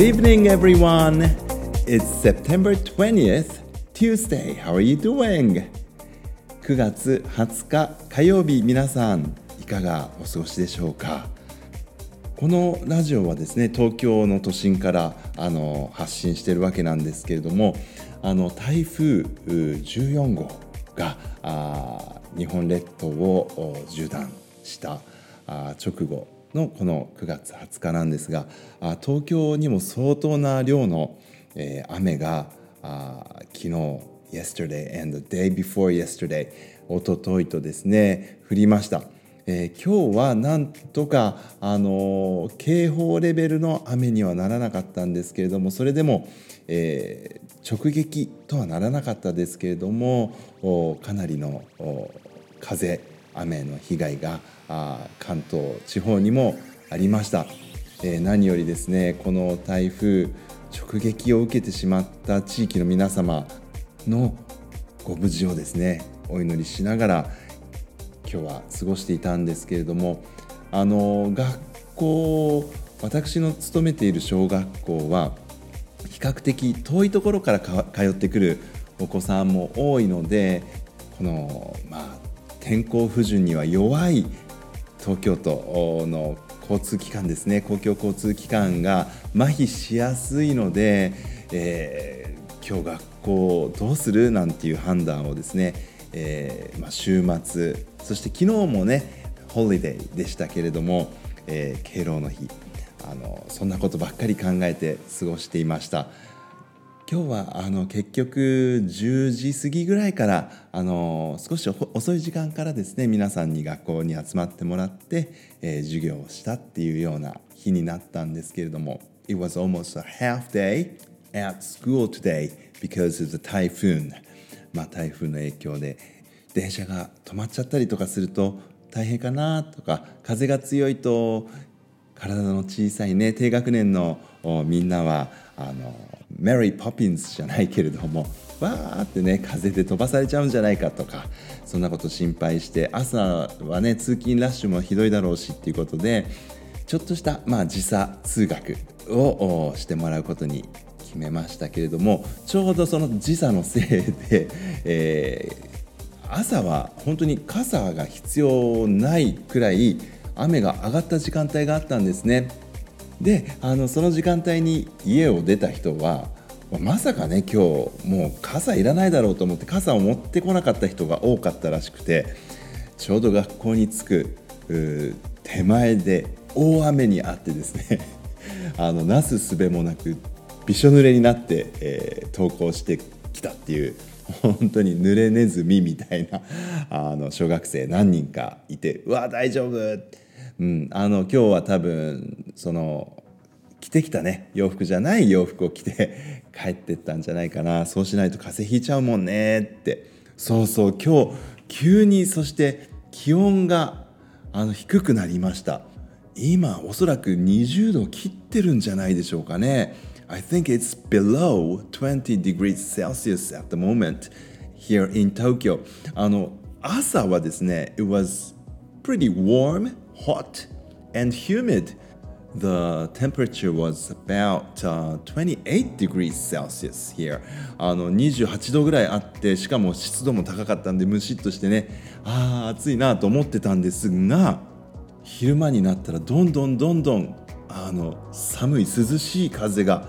Good evening, everyone. It's September 20th, Tuesday. How are you doing? 9月20日火曜日皆さんいかがお過ごしでしょうか？このラジオはですね東京の都心からあの発信しているわけなんですけれどもあの台風14号があ日本列島を縦断した直後のこの9月20日なんですが東京にも相当な量の、えー、雨が昨日 yesterday and the day before yesterday おとといとですね降りました、えー、今日はなんとかあのー、警報レベルの雨にはならなかったんですけれどもそれでも、えー、直撃とはならなかったですけれどもかなりの風雨の被害が関東地方にもありました、え、何よりですねこの台風直撃を受けてしまった地域の皆様のご無事をですねお祈りしながら今日は過ごしていたんですけれどもあの学校私の勤めている小学校は比較的遠いところから通ってくるお子さんも多いのでこの、まあ、天候不順には弱い東京都の交通機関ですね公共交通機関が麻痺しやすいので、えー、今日学校どうするなんていう判断をですね、えーまあ、週末そして昨日もねホリデーでしたけれども、えー、敬老の日あのそんなことばっかり考えて過ごしていました。今日はあの結局10時過ぎぐらいからあの少し遅い時間からですね皆さんに学校に集まってもらって、えー、授業をしたっていうような日になったんですけれども It was almost a half day at school today because of the typhoon. まあ台風の影響で電車が止まっちゃったりとかすると大変かなとか風が強いと体の小さいね低学年のみんなはあのメリー・ポピンズじゃないけれどもわーってね風で飛ばされちゃうんじゃないかとかそんなこと心配して朝はね通勤ラッシュもひどいだろうしっていうことでちょっとした、まあ、時差通学をしてもらうことに決めましたけれどもちょうどその時差のせいで、えー、朝は本当に傘が必要ないくらい雨が上がった時間帯があったんですね。であのその時間帯に家を出た人はまさかね今日もう傘いらないだろうと思って傘を持ってこなかった人が多かったらしくてちょうど学校に着く手前で大雨にあってですね あのなすすべもなくびしょ濡れになって、えー、登校してきたっていう本当に濡れネズミみたいなあの小学生何人かいてうわ大丈夫。うん、あの今日は多分その着てきたね洋服じゃない洋服を着て 帰ってったんじゃないかな。そうしないと風邪ひいちゃうもんねって。そうそう今日急にそして気温があの低くなりました。今おそらく20度切ってるんじゃないでしょうかね。I think it's below 20 degrees Celsius at the moment here in Tokyo. あの朝はですね It was pretty warm hot and humid. The temperature was about、uh, 28 degrees Celsius here. あの28度ぐらいあってしかも湿度も高かったんでムシッとしてねああ暑いなと思ってたんですが昼間になったらどんどんどんどんあの寒い涼しい風が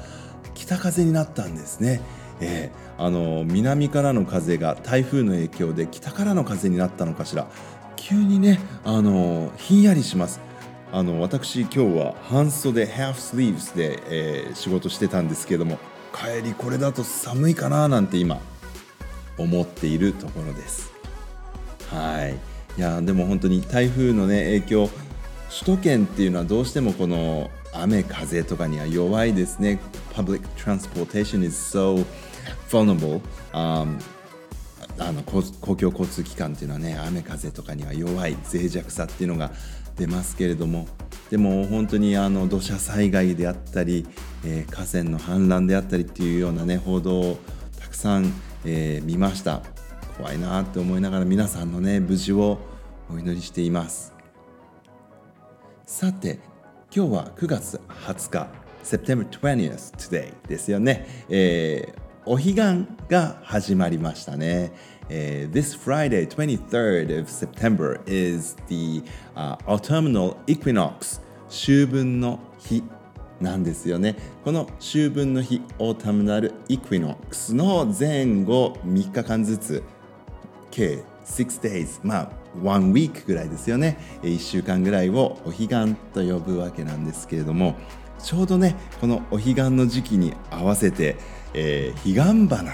北風になったんですね。えー、あの南からの風が台風の影響で北からの風になったのかしら急にねあのひんやりしますあの私今日は半袖ハーフスリーブスで、えー、仕事してたんですけども帰りこれだと寒いかななんて今思っているところです。はい。いやでも本当に台風のね影響首都圏っていうのはどうしてもこの雨風とかには弱いですね。Public transportation is so vulnerable、um, あの公共交通機関っていうのはね雨風とかには弱い脆弱さっていうのが出ますけれどもでも本当にあの土砂災害であったり、えー、河川の氾濫であったりっていうようなね報道をたくさん、えー、見ました。怖いなって思いながら皆さんのね無事をお祈りしています。さて今日は9月20日 September 20th today ですよね、えー、お彼岸が始まりましたね、This Friday 23rd of September is the、uh, autumnal equinox 秋分の日なんですよね。この秋分の日 Autumnal Equinox の前後3日間ずつ計6 days まあ1 week ぐらいですよね。1週間ぐらいをお彼岸と呼ぶわけなんですけれどもちょうどねこのお彼岸の時期に合わせて、えー、彼岸花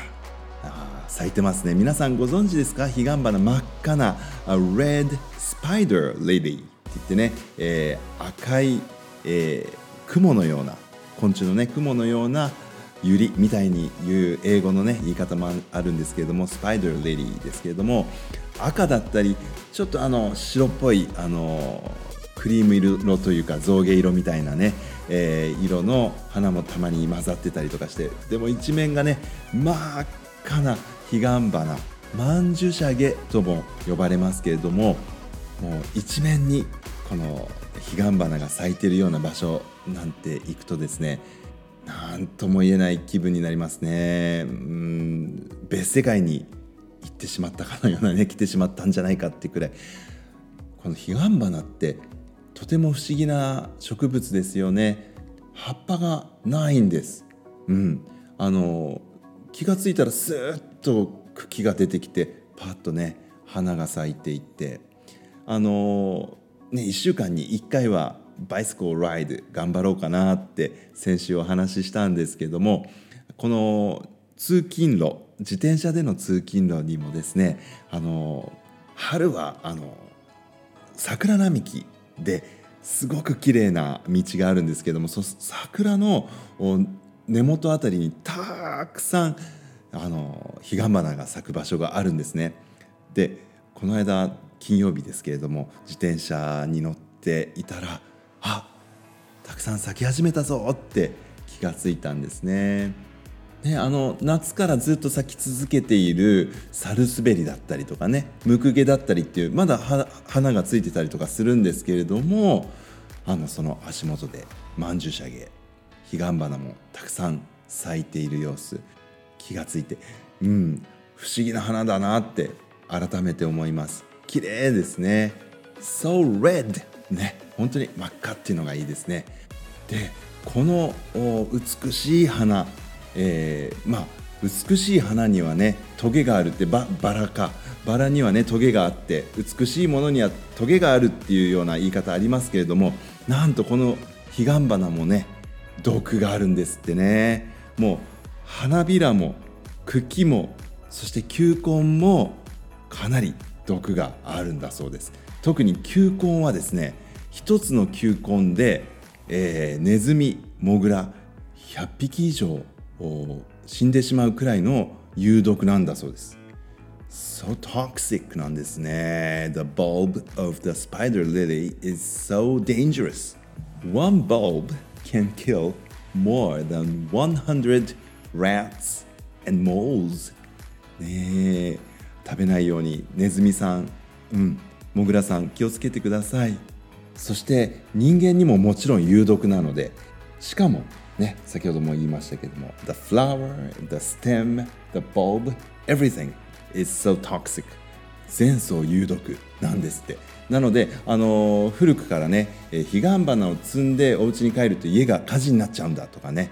咲いてますね。皆さんご存知ですか？彼岸花真っ赤な Red Spider Lily って言ってね、えー、赤い、えー、雲のような昆虫のね雲のようなユリみたいに言う英語のね言い方もあるんですけれどもスパイダーレディーですけれども赤だったりちょっとあの白っぽいあのクリーム色というか象牙色みたいなね、えー、色の花もたまに混ざってたりとかしてでも一面がね真っ赤な彼岸花マンジュシャゲとも呼ばれますけれどももう一面にこの彼岸花が咲いてるような場所なんて行くとですね何とも言えない気分になりますね。うん別世界に行ってしまったかのようなね来てしまったんじゃないかってくらいこの彼岸花ってとても不思議な植物ですよね。葉っぱがないんです。うん。あの気が付いたらスーッと茎が出てきてパッとね花が咲いていって。あのね1週間に1回はバイスコーライド頑張ろうかなって先週お話ししたんですけどもこの通勤路自転車での通勤路にもですねあの春はあの桜並木ですごく綺麗な道があるんですけどもそ桜の根元あたりにたくさんあの彼岸花が咲く場所があるんですね。でこの間金曜日ですけれども自転車に乗っていたらあたくさん咲き始めたぞって気がついたんですね。ね、あの夏からずっと咲き続けているサルスベリだったりとかねムクゲだったりっていうまだ花がついてたりとかするんですけれどもあのその足元でマンジュシャゲ彼岸花もたくさん咲いている様子気がついてうん不思議な花だなって改めて思います。綺麗ですね。So red! ね本当に真っ赤っていうのがいいですね。でこの美しい花、えー、まあ美しい花にはねトゲがあるってババラか。バラにはねトゲがあって美しいものにはトゲがあるっていうような言い方ありますけれどもなんとこの彼岸花もね毒があるんですってね。もう花びらも茎もそして球根もかなり毒があるんだそうです。特に球根はですね1つの球根で、えー、ネズミモグラ100匹以上死んでしまうくらいの有毒なんだそうです。So toxic なんですね。The bulb of the spider lily is so dangerous. One bulb can kill more than 100 rats and moles. ねえ食べないようにネズミさん、うん、モグラさん気をつけてください。そして人間にももちろん有毒なのでしかもね先ほども言いましたけども The flower, the stem, the bulb, everything is so toxic. 前層有毒なんですって。なので、あのー、古くからね彼岸花を摘んでお家に帰ると家が火事になっちゃうんだとかね。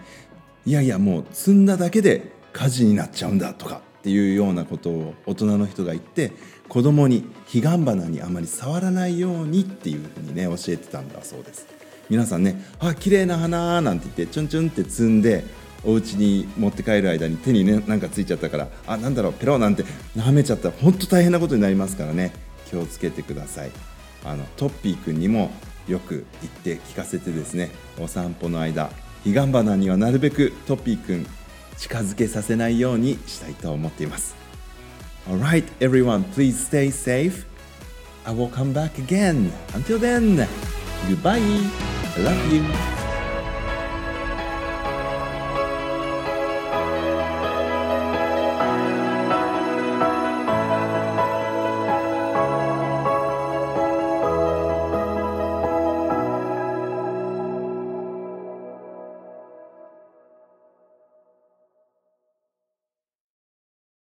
いやいやもう摘んだだけで火事になっちゃうんだとかっていうようなことを大人の人が言って子供に彼岸花にあまり触らないようにっていうふうにね教えてたんだそうです。皆さんね「あ綺麗な花」なんて言ってチュンチュンって摘んでお家に持って帰る間に手にねなんかついちゃったからあなんだろうペロなんて舐めちゃったら本当大変なことになりますからね気をつけてくださいあのトッピーくんにもよく言って聞かせてですねお散歩の間彼岸花にはなるべくトッピーくん近づけさせないようにしたいと思っています Alright, everyone, please stay safe. I will come back again. Until then, goodbye. Love you.